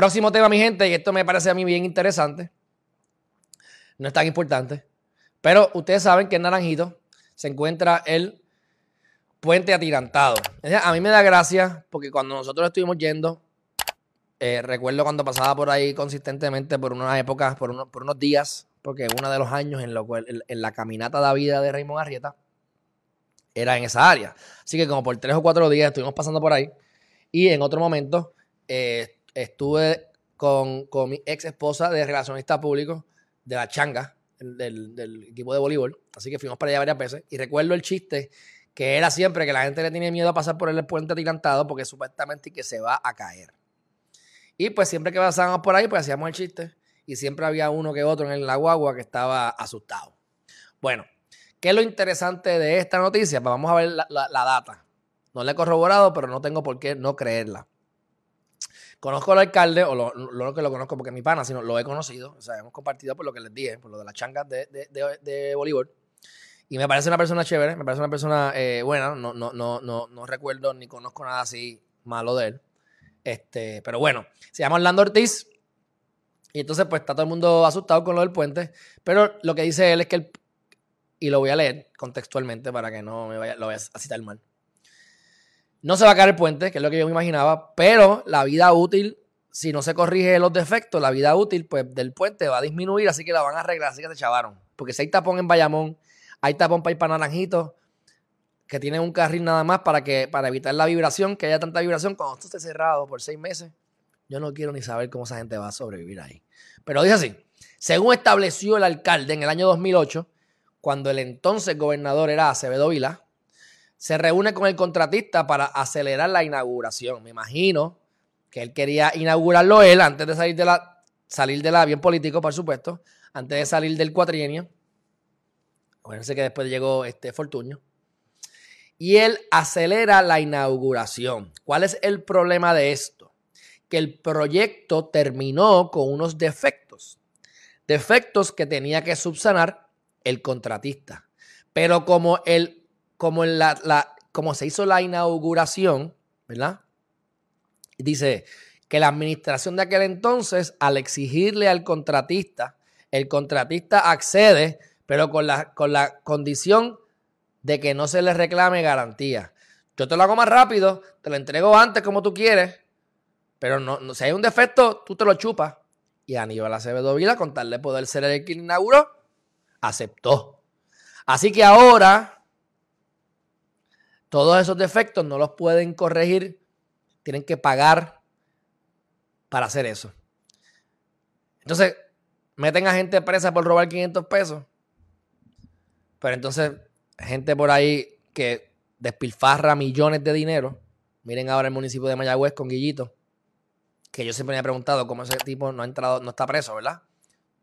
Próximo tema, mi gente, y esto me parece a mí bien interesante. No es tan importante. Pero ustedes saben que en Naranjito se encuentra el puente atirantado. A mí me da gracia porque cuando nosotros estuvimos yendo, eh, recuerdo cuando pasaba por ahí consistentemente por unas épocas, por, por unos días, porque uno de los años en, lo cual, en, la caminata de vida de Raymond Arrieta era en esa área. Así que como por tres o cuatro días estuvimos pasando por ahí y en otro momento eh, estuve con, mi ex esposa de relacionista público de la changa, del, equipo de voleibol. Así que fuimos para allá varias veces y recuerdo el chiste que era siempre que la gente le tiene miedo a pasar por el puente atirantado porque supuestamente que se va a caer. Y pues siempre que pasábamos por ahí, pues hacíamos el chiste y siempre había uno que otro en la guagua que estaba asustado. Bueno, ¿qué es lo interesante de esta noticia? Pues vamos a ver la, data. No la he corroborado, pero no tengo por qué no creerla. Conozco al alcalde, o lo, que lo conozco porque es mi pana, sino lo he conocido. O sea, hemos compartido por lo que les dije, por lo de las changas de, de, de. Y me parece una persona chévere, me parece una persona eh, buena. No, no, no, no, no recuerdo ni conozco nada así malo de él. Este, pero bueno, se llama Orlando Ortiz. Y entonces, pues está todo el mundo asustado con lo del puente. Pero lo que dice él es que él, y lo voy a leer contextualmente para que no me vaya, lo vayas a citar mal. No se va a caer el puente, que es lo que yo me imaginaba, pero la vida útil, si no se corrige los defectos, la vida útil pues, del puente va a disminuir, así que la van a arreglar, así que se chavaron. Porque si hay tapón en Bayamón, hay tapón para ir para Naranjito, que tiene un carril nada más para, que, para evitar la vibración, que haya tanta vibración, cuando esto esté cerrado por seis meses, yo no quiero ni saber cómo esa gente va a sobrevivir ahí. Pero dice así, según estableció el alcalde en el año 2008, cuando el entonces gobernador era Acevedo Vila, se reúne con el contratista para acelerar la inauguración. Me imagino que él quería inaugurarlo él antes de salir de la, salir de la, político, por supuesto, antes de salir del cuatrienio. Acuérdense que después llegó este Fortuño. Y él acelera la inauguración. ¿Cuál es el problema de esto? que el proyecto terminó con unos defectos. Defectos que tenía que subsanar el contratista. Pero como, el, como, la, como se hizo la inauguración, ¿verdad? Dice que la administración de aquel entonces, al exigirle al contratista, el contratista accede, pero con la, con la condición de que no se le reclame garantía. Yo te lo hago más rápido, te lo entrego antes como tú quieres, pero no, si hay un defecto, tú te lo chupas. Y Aníbal Acevedo Vila, con tal de poder ser el que inauguró, aceptó. Así que ahora, todos esos defectos no los pueden corregir, tienen que pagar para hacer eso. Entonces, meten a gente presa por robar 500 pesos. Pero entonces, gente por ahí que despilfarra millones de dinero. Miren ahora el municipio de Mayagüez con Guillito que yo siempre me he preguntado cómo ese tipo no ha entrado, no está preso, ¿verdad?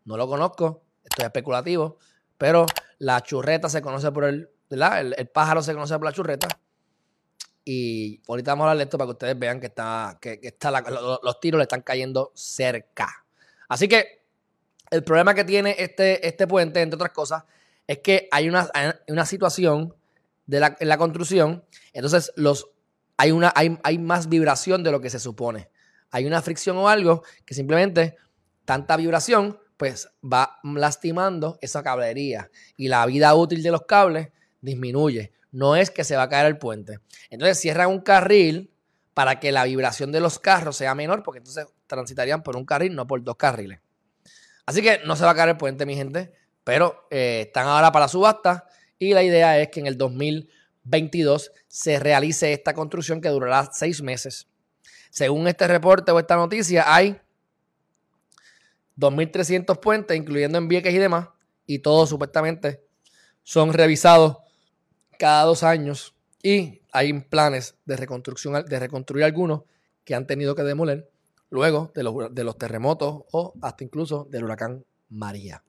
No lo conozco, estoy especulativo, pero la churreta se conoce por el, ¿verdad? El, pájaro se conoce por la churreta. Y ahorita vamos a hablar de para que ustedes vean que, está, que, está los, tiros le están cayendo cerca. Así que el problema que tiene este, este puente, entre otras cosas, es que hay una, una situación de la, en la construcción, entonces los, hay, una, hay, hay más vibración de lo que se supone hay una fricción o algo que simplemente tanta vibración pues va lastimando esa cablería y la vida útil de los cables disminuye. No es que se va a caer el puente. Entonces cierran un carril para que la vibración de los carros sea menor porque entonces transitarían por un carril, no por dos carriles. Así que no se va a caer el puente, mi gente, pero eh, están ahora para subasta y la idea es que en el 2022 se realice esta construcción que durará seis meses según este reporte o esta noticia, hay 2.300 puentes, incluyendo en Vieques y demás, y todos supuestamente son revisados cada dos años y hay planes de reconstrucción, de reconstruir algunos que han tenido que demoler luego de los, de los terremotos o hasta incluso del huracán María.